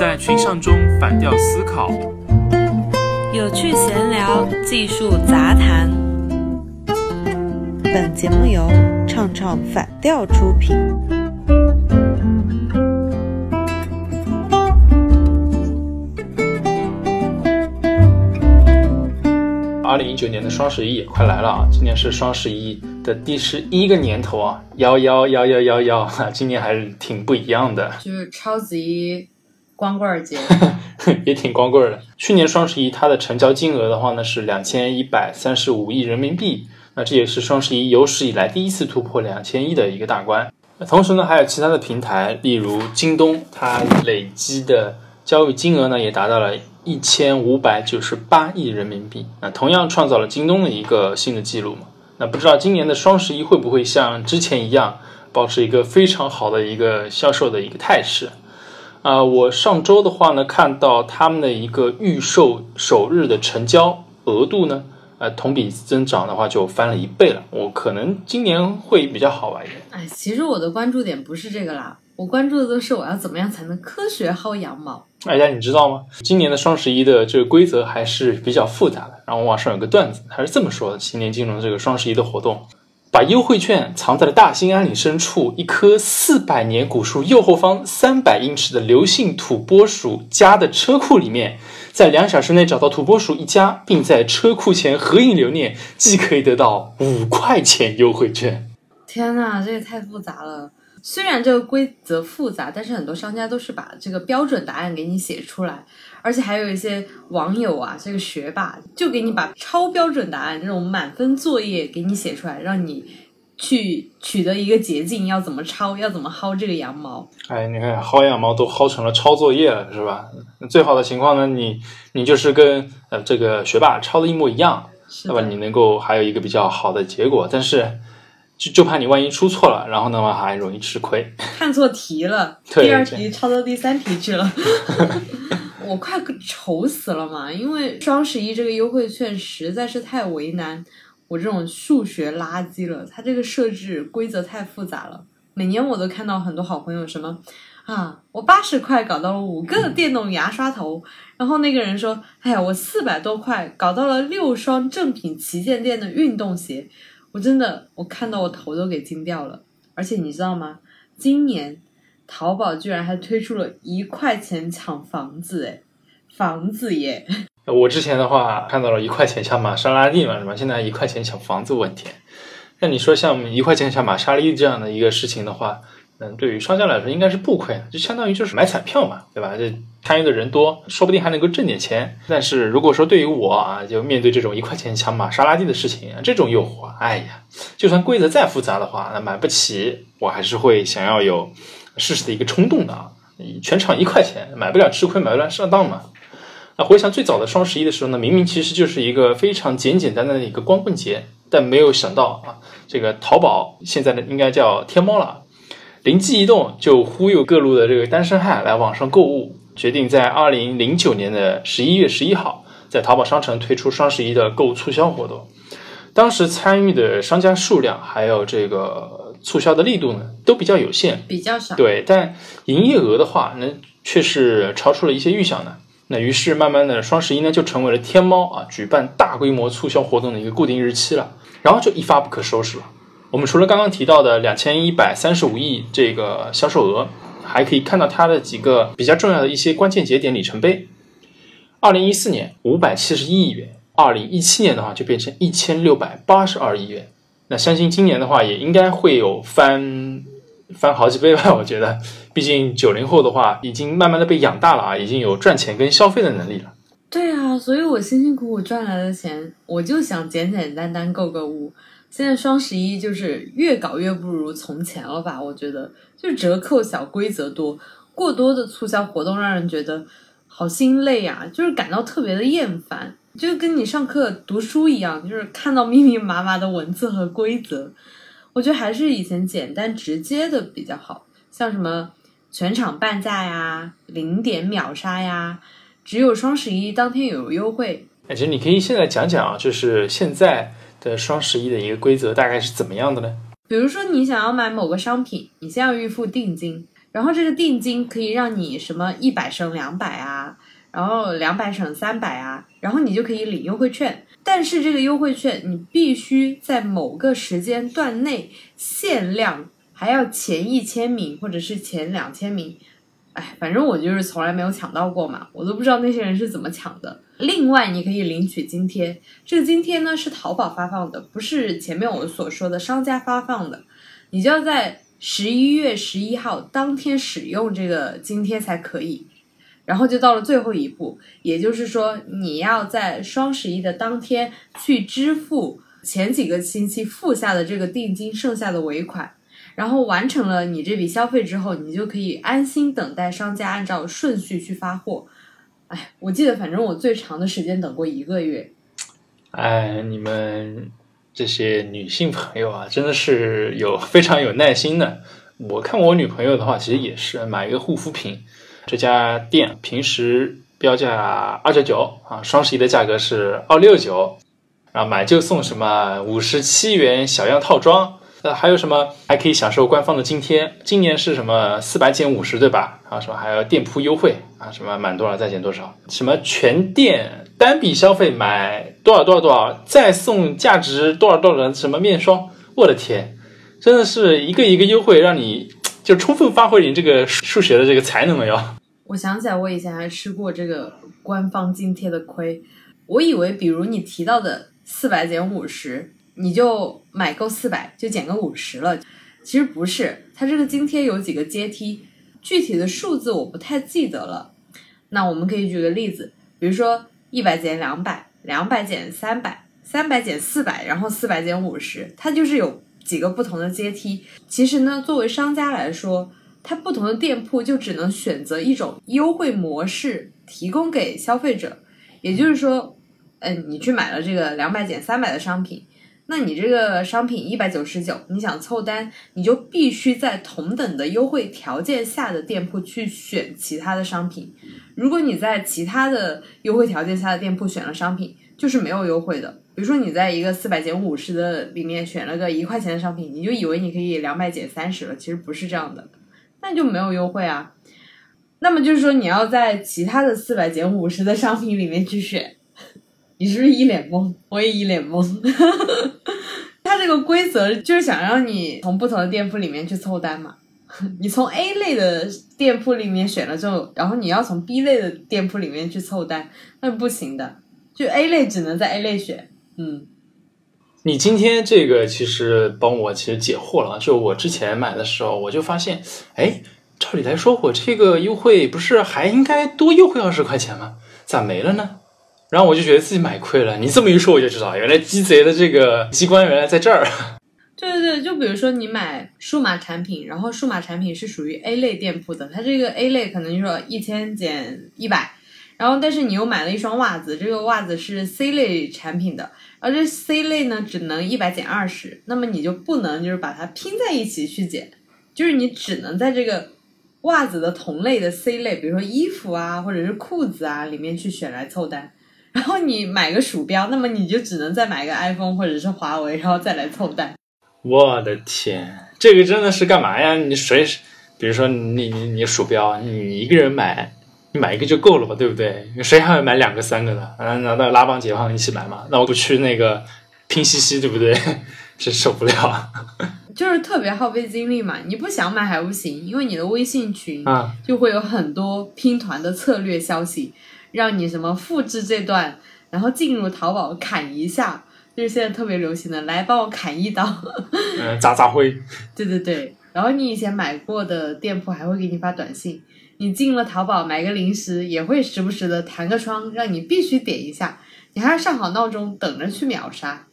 在群像中反调思考，有趣闲聊，技术杂谈。本节目由唱唱反调出品。二零一九年的双十一也快来了啊！今年是双十一的第十一个年头啊，幺幺幺幺幺幺，哈，今年还是挺不一样的，就是超级光棍节，也挺光棍的。去年双十一它的成交金额的话呢是两千一百三十五亿人民币，那这也是双十一有史以来第一次突破两千亿的一个大关。同时呢，还有其他的平台，例如京东，它累积的交易金额呢也达到了。一千五百九十八亿人民币，那同样创造了京东的一个新的记录嘛？那不知道今年的双十一会不会像之前一样，保持一个非常好的一个销售的一个态势？啊，我上周的话呢，看到他们的一个预售首日的成交额度呢，呃，同比增长的话就翻了一倍了。我可能今年会比较好玩一点。哎，其实我的关注点不是这个啦，我关注的都是我要怎么样才能科学薅羊毛。大家你知道吗？今年的双十一的这个规则还是比较复杂的。然后网上有个段子，他是这么说的：今年金融这个双十一的活动，把优惠券藏在了大兴安岭深处一棵四百年古树右后方三百英尺的刘姓土拨鼠家的车库里面，在两小时内找到土拨鼠一家，并在车库前合影留念，即可以得到五块钱优惠券。天呐，这也太复杂了！虽然这个规则复杂，但是很多商家都是把这个标准答案给你写出来，而且还有一些网友啊，这个学霸就给你把超标准答案这种满分作业给你写出来，让你去取得一个捷径，要怎么抄，要怎么薅这个羊毛。哎，你看薅羊毛都薅成了抄作业了，是吧？最好的情况呢，你你就是跟呃这个学霸抄的一模一样，那么你能够还有一个比较好的结果，但是。就就怕你万一出错了，然后呢嘛还容易吃亏，看错题了，第二题抄到第三题去了，我快愁死了嘛！因为双十一这个优惠券实在是太为难我这种数学垃圾了，它这个设置规则太复杂了。每年我都看到很多好朋友什么啊，我八十块搞到了五个电动牙刷头，然后那个人说，哎呀，我四百多块搞到了六双正品旗舰店的运动鞋。我真的，我看到我头都给惊掉了。而且你知道吗？今年淘宝居然还推出了一块钱抢房子，哎，房子耶！我之前的话看到了一块钱抢玛莎拉蒂嘛，是吧？现在一块钱抢房子问题。那你说像一块钱抢玛莎拉蒂这样的一个事情的话，嗯，对于商家来说应该是不亏的，就相当于就是买彩票嘛，对吧？这。参与的人多，说不定还能够挣点钱。但是如果说对于我啊，就面对这种一块钱抢玛莎拉蒂的事情，这种诱惑，哎呀，就算规则再复杂的话，那买不起，我还是会想要有试试的一个冲动的啊。全场一块钱，买不了吃亏，买不了上当嘛。那回想最早的双十一的时候呢，明明其实就是一个非常简简单单的一个光棍节，但没有想到啊，这个淘宝现在呢应该叫天猫了，灵机一动就忽悠各路的这个单身汉来网上购物。决定在二零零九年的十一月十一号，在淘宝商城推出双十一的购物促销活动。当时参与的商家数量还有这个促销的力度呢，都比较有限，比较少。对，但营业额的话，那却是超出了一些预想的。那于是慢慢的，双十一呢就成为了天猫啊举办大规模促销活动的一个固定日期了，然后就一发不可收拾了。我们除了刚刚提到的两千一百三十五亿这个销售额。还可以看到它的几个比较重要的一些关键节点里程碑。二零一四年五百七十一亿元，二零一七年的话就变成一千六百八十二亿元。那相信今年的话也应该会有翻翻好几倍吧？我觉得，毕竟九零后的话已经慢慢的被养大了啊，已经有赚钱跟消费的能力了。对啊，所以我辛辛苦苦赚来的钱，我就想简简单单购个物。现在双十一就是越搞越不如从前了吧？我觉得就折扣小，规则多，过多的促销活动让人觉得好心累呀，就是感到特别的厌烦，就跟你上课读书一样，就是看到密密麻麻的文字和规则，我觉得还是以前简单直接的比较好，像什么全场半价呀、零点秒杀呀，只有双十一当天有优惠。哎其实你可以现在讲讲啊，就是现在。的双十一的一个规则大概是怎么样的呢？比如说，你想要买某个商品，你先要预付定金，然后这个定金可以让你什么一百升两百啊，然后两百省三百啊，然后你就可以领优惠券。但是这个优惠券你必须在某个时间段内限量，还要前一千名或者是前两千名。哎，反正我就是从来没有抢到过嘛，我都不知道那些人是怎么抢的。另外，你可以领取津贴，这个津贴呢是淘宝发放的，不是前面我所说的商家发放的，你就要在十一月十一号当天使用这个津贴才可以。然后就到了最后一步，也就是说，你要在双十一的当天去支付前几个星期付下的这个定金剩下的尾款。然后完成了你这笔消费之后，你就可以安心等待商家按照顺序去发货。哎，我记得反正我最长的时间等过一个月。哎，你们这些女性朋友啊，真的是有非常有耐心的。我看我女朋友的话，其实也是买一个护肤品，这家店平时标价二九九啊，双十一的价格是二六九，然后买就送什么五十七元小样套装。呃，还有什么还可以享受官方的津贴？今年是什么四百减五十，对吧？啊，什么还有店铺优惠啊？什么满多少再减多少？什么全店单笔消费买多少多少多少再送价值多少多少的什么面霜？我的天，真的是一个一个优惠，让你就充分发挥你这个数学的这个才能了哟。我想起来，我以前还吃过这个官方津贴的亏。我以为，比如你提到的四百减五十。你就买够四百，就减个五十了。其实不是，它这个津贴有几个阶梯，具体的数字我不太记得了。那我们可以举个例子，比如说一百减两百，两百减三百，三百减四百，然后四百减五十，它就是有几个不同的阶梯。其实呢，作为商家来说，它不同的店铺就只能选择一种优惠模式提供给消费者。也就是说，嗯，你去买了这个两百减三百的商品。那你这个商品一百九十九，你想凑单，你就必须在同等的优惠条件下的店铺去选其他的商品。如果你在其他的优惠条件下的店铺选了商品，就是没有优惠的。比如说你在一个四百减五十的里面选了个一块钱的商品，你就以为你可以两百减三十了，其实不是这样的，那就没有优惠啊。那么就是说你要在其他的四百减五十的商品里面去选。你是不是一脸懵？我也一脸懵。他这个规则就是想让你从不同的店铺里面去凑单嘛。你从 A 类的店铺里面选了之后，然后你要从 B 类的店铺里面去凑单，那不行的。就 A 类只能在 A 类选。嗯，你今天这个其实帮我其实解惑了。就我之前买的时候，我就发现，哎，照理来说，我这个优惠不是还应该多优惠二十块钱吗？咋没了呢？然后我就觉得自己买亏了。你这么一说，我就知道原来鸡贼的这个机关原来在这儿。对对对，就比如说你买数码产品，然后数码产品是属于 A 类店铺的，它这个 A 类可能就说一千减一百，然后但是你又买了一双袜子，这个袜子是 C 类产品的，而这 C 类呢只能一百减二十，那么你就不能就是把它拼在一起去减，就是你只能在这个袜子的同类的 C 类，比如说衣服啊或者是裤子啊里面去选来凑单。然后你买个鼠标，那么你就只能再买个 iPhone 或者是华为，然后再来凑单。我的天，这个真的是干嘛呀？你谁，比如说你你你鼠标，你一个人买，你买一个就够了吧，对不对？谁还会买两个三个的？啊，难道拉帮结派一起买吗？那我不去那个拼夕夕，对不对？真受不了。就是特别耗费精力嘛，你不想买还不行，因为你的微信群啊就会有很多拼团的策略消息。让你什么复制这段，然后进入淘宝砍一下，就是现在特别流行的，来帮我砍一刀，嗯，砸砸灰。对对对，然后你以前买过的店铺还会给你发短信，你进了淘宝买个零食也会时不时的弹个窗，让你必须点一下，你还要上好闹钟等着去秒杀，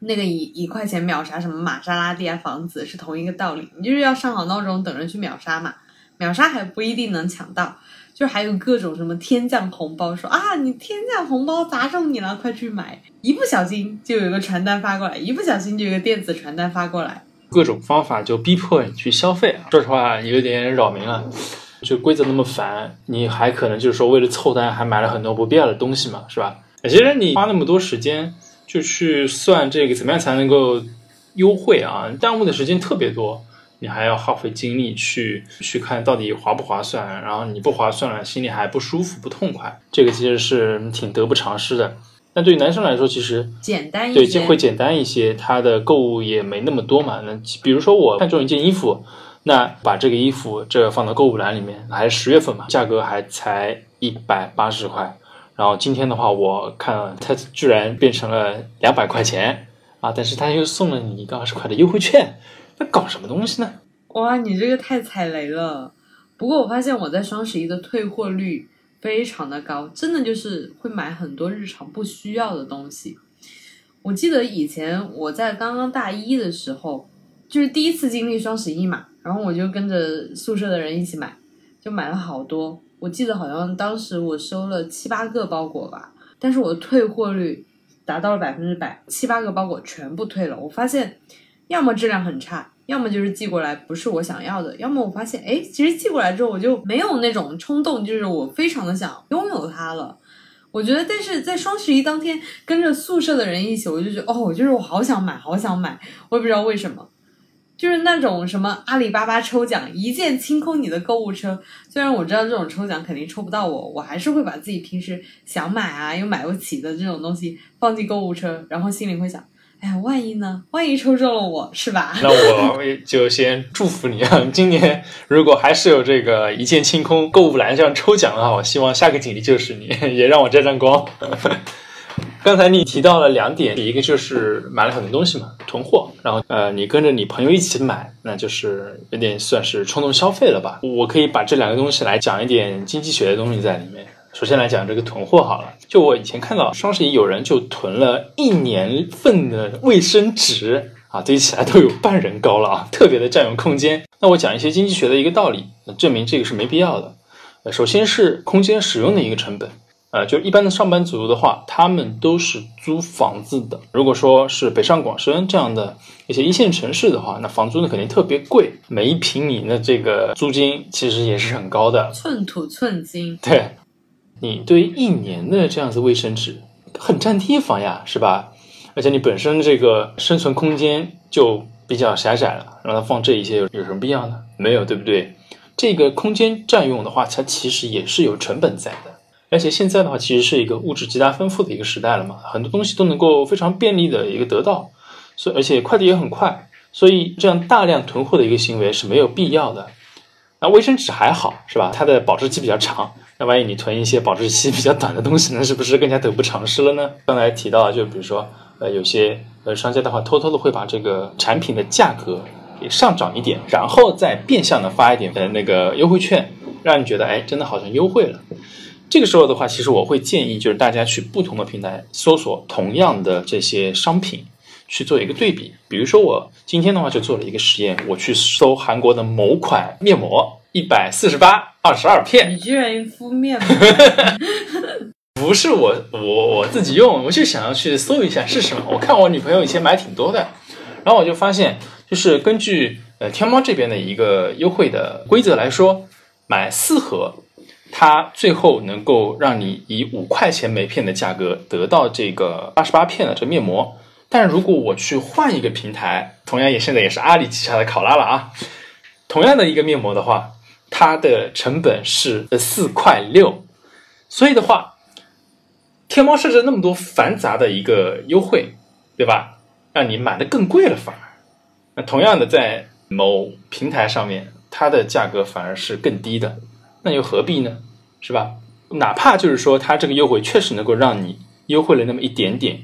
那个一一块钱秒杀什么玛莎拉蒂啊房子是同一个道理，你就是要上好闹钟等着去秒杀嘛，秒杀还不一定能抢到。就还有各种什么天降红包，说啊你天降红包砸中你了，快去买！一不小心就有个传单发过来，一不小心就有个电子传单发过来，各种方法就逼迫你去消费啊。说实话，有点扰民了。就规则那么烦，你还可能就是说为了凑单，还买了很多不必要的东西嘛，是吧？其实你花那么多时间就去算这个怎么样才能够优惠啊，耽误的时间特别多。你还要耗费精力去去看到底划不划算，然后你不划算了，心里还不舒服、不痛快，这个其实是挺得不偿失的。但对于男生来说，其实简单一对些，就会简单一些，他的购物也没那么多嘛。那比如说我看中一件衣服，那把这个衣服这放到购物篮里面，还是十月份嘛，价格还才一百八十块。然后今天的话，我看它居然变成了两百块钱啊！但是他又送了你一个二十块的优惠券，那搞什么东西呢？哇，你这个太踩雷了。不过我发现我在双十一的退货率非常的高，真的就是会买很多日常不需要的东西。我记得以前我在刚刚大一的时候，就是第一次经历双十一嘛，然后我就跟着宿舍的人一起买，就买了好多。我记得好像当时我收了七八个包裹吧，但是我的退货率达到了百分之百，七八个包裹全部退了。我发现，要么质量很差，要么就是寄过来不是我想要的，要么我发现，哎，其实寄过来之后我就没有那种冲动，就是我非常的想拥有它了。我觉得，但是在双十一当天跟着宿舍的人一起，我就觉得，哦，就是我好想买，好想买，我也不知道为什么。就是那种什么阿里巴巴抽奖，一键清空你的购物车。虽然我知道这种抽奖肯定抽不到我，我还是会把自己平时想买啊又买不起的这种东西放进购物车，然后心里会想，哎呀，万一呢？万一抽中了我，是吧？那我就先祝福你啊！今年如果还是有这个一键清空购物篮这样抽奖的话，我希望下个锦鲤就是你，也让我沾沾光。刚才你提到了两点，一个就是买了很多东西嘛，囤货，然后呃，你跟着你朋友一起买，那就是有点算是冲动消费了吧？我可以把这两个东西来讲一点经济学的东西在里面。首先来讲这个囤货好了，就我以前看到双十一有人就囤了一年份的卫生纸啊，堆起来都有半人高了啊，特别的占用空间。那我讲一些经济学的一个道理，证明这个是没必要的。首先是空间使用的一个成本。呃，就一般的上班族的话，他们都是租房子的。如果说是北上广深这样的一些一线城市的话，那房租呢肯定特别贵，每一平米的这个租金其实也是很高的。寸土寸金。对，你对一年的这样子卫生纸很占地方呀，是吧？而且你本身这个生存空间就比较狭窄了，让它放这一些有有什么必要呢？没有，对不对？这个空间占用的话，它其实也是有成本在的。而且现在的话，其实是一个物质极大丰富的一个时代了嘛，很多东西都能够非常便利的一个得到，所以而且快递也很快，所以这样大量囤货的一个行为是没有必要的。那卫生纸还好是吧？它的保质期比较长，那万一你囤一些保质期比较短的东西，那是不是更加得不偿失了呢？刚才提到，就比如说呃，有些呃商家的话，偷偷的会把这个产品的价格给上涨一点，然后再变相的发一点呃那个优惠券，让你觉得哎，真的好像优惠了。这个时候的话，其实我会建议，就是大家去不同的平台搜索同样的这些商品，去做一个对比。比如说，我今天的话就做了一个实验，我去搜韩国的某款面膜，一百四十八，二十二片。你居然敷面膜？不是我，我我自己用，我就想要去搜一下是什么。我看我女朋友以前买挺多的，然后我就发现，就是根据呃天猫这边的一个优惠的规则来说，买四盒。它最后能够让你以五块钱每片的价格得到这个八十八片的这面膜，但如果我去换一个平台，同样也现在也是阿里旗下的考拉了啊，同样的一个面膜的话，它的成本是四块六，所以的话，天猫设置那么多繁杂的一个优惠，对吧？让你买的更贵了反而，那同样的在某平台上面，它的价格反而是更低的。那又何必呢？是吧？哪怕就是说，它这个优惠确实能够让你优惠了那么一点点，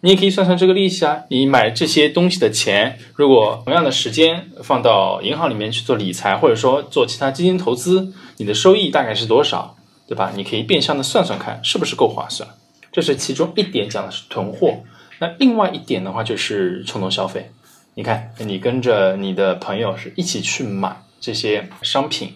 你也可以算算这个利息啊。你买这些东西的钱，如果同样的时间放到银行里面去做理财，或者说做其他基金投资，你的收益大概是多少，对吧？你可以变相的算算看，是不是够划算？这是其中一点，讲的是囤货。那另外一点的话，就是冲动消费。你看，你跟着你的朋友是一起去买这些商品，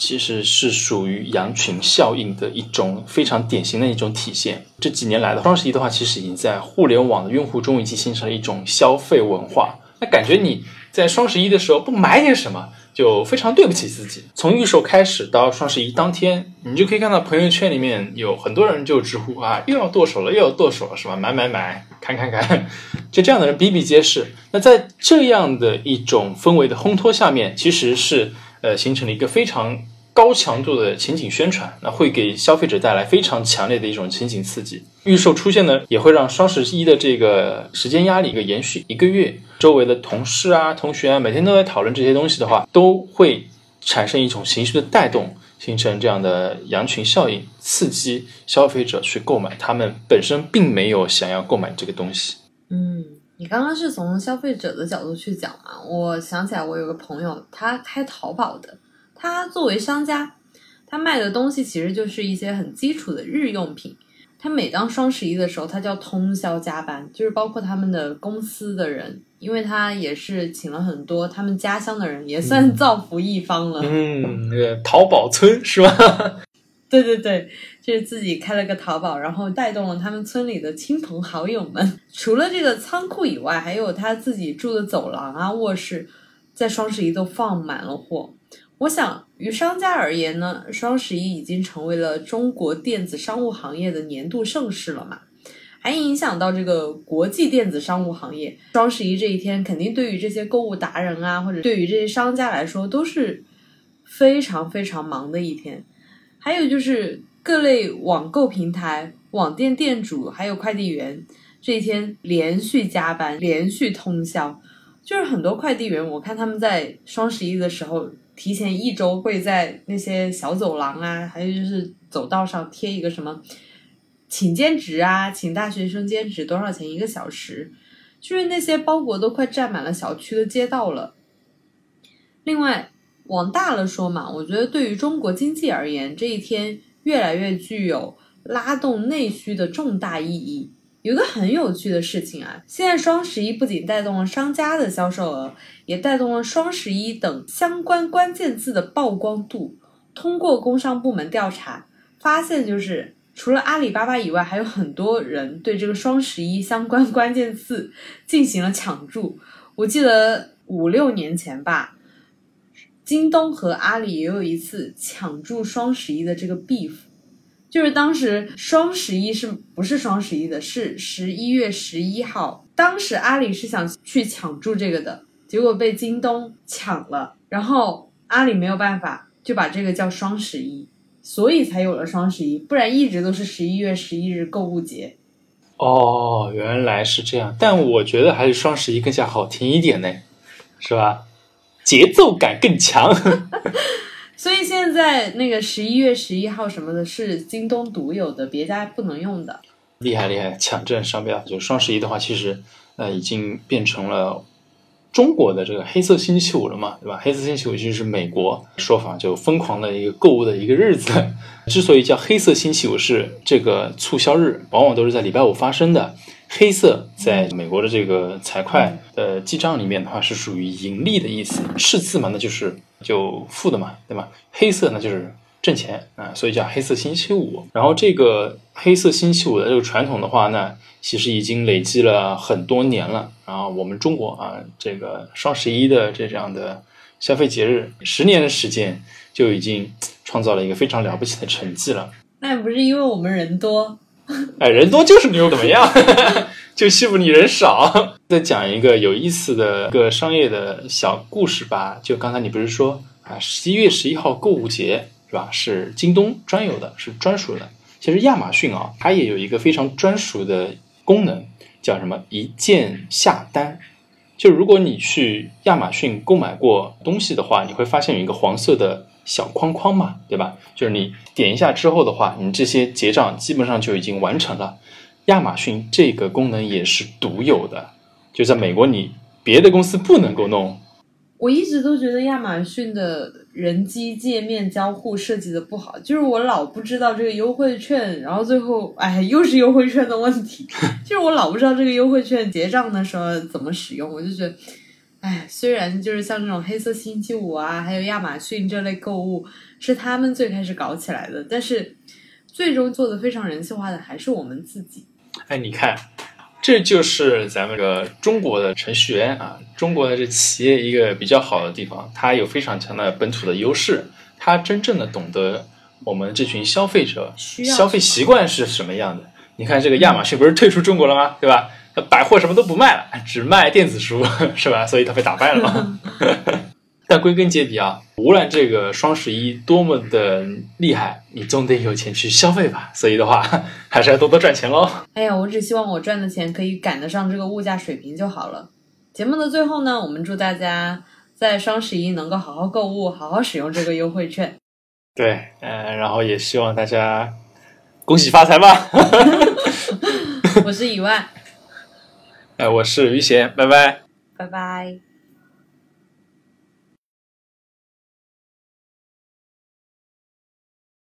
其实是属于羊群效应的一种非常典型的一种体现。这几年来的双十一的话，其实已经在互联网的用户中已经形成了一种消费文化。那感觉你在双十一的时候不买点什么，就非常对不起自己。从预售开始到双十一当天，你就可以看到朋友圈里面有很多人就直呼啊，又要剁手了，又要剁手了，是吧？买买买！砍砍砍，就这样的人比比皆是。那在这样的一种氛围的烘托下面，其实是呃形成了一个非常高强度的情景宣传，那会给消费者带来非常强烈的一种情景刺激。预售出现呢，也会让双十一的这个时间压力一个延续一个月，周围的同事啊、同学啊，每天都在讨论这些东西的话，都会产生一种情绪的带动。形成这样的羊群效应，刺激消费者去购买，他们本身并没有想要购买这个东西。嗯，你刚刚是从消费者的角度去讲嘛？我想起来，我有个朋友，他开淘宝的，他作为商家，他卖的东西其实就是一些很基础的日用品。他每当双十一的时候，他就要通宵加班，就是包括他们的公司的人。因为他也是请了很多他们家乡的人，也算造福一方了。嗯，那个淘宝村是吧？对对对，就是自己开了个淘宝，然后带动了他们村里的亲朋好友们。除了这个仓库以外，还有他自己住的走廊啊、卧室，在双十一都放满了货。我想，于商家而言呢，双十一已经成为了中国电子商务行业的年度盛事了嘛。还影响到这个国际电子商务行业。双十一这一天，肯定对于这些购物达人啊，或者对于这些商家来说，都是非常非常忙的一天。还有就是各类网购平台、网店店主还有快递员，这一天连续加班、连续通宵。就是很多快递员，我看他们在双十一的时候，提前一周会在那些小走廊啊，还有就是走道上贴一个什么。请兼职啊，请大学生兼职多少钱一个小时？就是那些包裹都快占满了小区的街道了。另外，往大了说嘛，我觉得对于中国经济而言，这一天越来越具有拉动内需的重大意义。有个很有趣的事情啊，现在双十一不仅带动了商家的销售额，也带动了双十一等相关关键字的曝光度。通过工商部门调查发现，就是。除了阿里巴巴以外，还有很多人对这个双十一相关关键字进行了抢注。我记得五六年前吧，京东和阿里也有一次抢注双十一的这个 beef，就是当时双十一是不是双十一的？是十一月十一号。当时阿里是想去抢注这个的，结果被京东抢了，然后阿里没有办法，就把这个叫双十一。所以才有了双十一，不然一直都是十一月十一日购物节。哦，原来是这样。但我觉得还是双十一更加好听一点呢，是吧？节奏感更强。所以现在那个十一月十一号什么的是京东独有的，别家不能用的。厉害厉害，抢占商标。就双十一的话，其实呃已经变成了。中国的这个黑色星期五了嘛，对吧？黑色星期五其实是美国说法，就疯狂的一个购物的一个日子。之所以叫黑色星期五，是这个促销日往往都是在礼拜五发生的。黑色在美国的这个财会的记账里面的话，是属于盈利的意思，赤字嘛，那就是就负的嘛，对吧？黑色那就是挣钱啊，所以叫黑色星期五。然后这个黑色星期五的这个传统的话呢。其实已经累积了很多年了，然后我们中国啊，这个双十一的这样的消费节日，十年的时间就已经创造了一个非常了不起的成绩了。那不是因为我们人多？哎，人多就是牛，怎么样？就欺负你人少。再讲一个有意思的一个商业的小故事吧。就刚才你不是说啊，十一月十一号购物节是吧？是京东专有的，是专属的。其实亚马逊啊，它也有一个非常专属的。功能叫什么？一键下单。就如果你去亚马逊购买过东西的话，你会发现有一个黄色的小框框嘛，对吧？就是你点一下之后的话，你这些结账基本上就已经完成了。亚马逊这个功能也是独有的，就在美国你别的公司不能够弄。我一直都觉得亚马逊的人机界面交互设计的不好，就是我老不知道这个优惠券，然后最后哎又是优惠券的问题，就是我老不知道这个优惠券结账的时候怎么使用，我就觉得，哎，虽然就是像这种黑色星期五啊，还有亚马逊这类购物是他们最开始搞起来的，但是最终做的非常人性化的还是我们自己。哎，你看。这就是咱们这个中国的程序员啊，中国的这企业一个比较好的地方，它有非常强的本土的优势，它真正的懂得我们这群消费者消费习惯是什么样的。你看这个亚马逊不是退出中国了吗？对吧？百货什么都不卖了，只卖电子书，是吧？所以他被打败了嘛。但归根结底啊，无论这个双十一多么的厉害，你总得有钱去消费吧。所以的话，还是要多多赚钱喽。哎呀，我只希望我赚的钱可以赶得上这个物价水平就好了。节目的最后呢，我们祝大家在双十一能够好好购物，好好使用这个优惠券。对，嗯，然后也希望大家恭喜发财吧。我是以万，哎，我是于贤，拜拜，拜拜。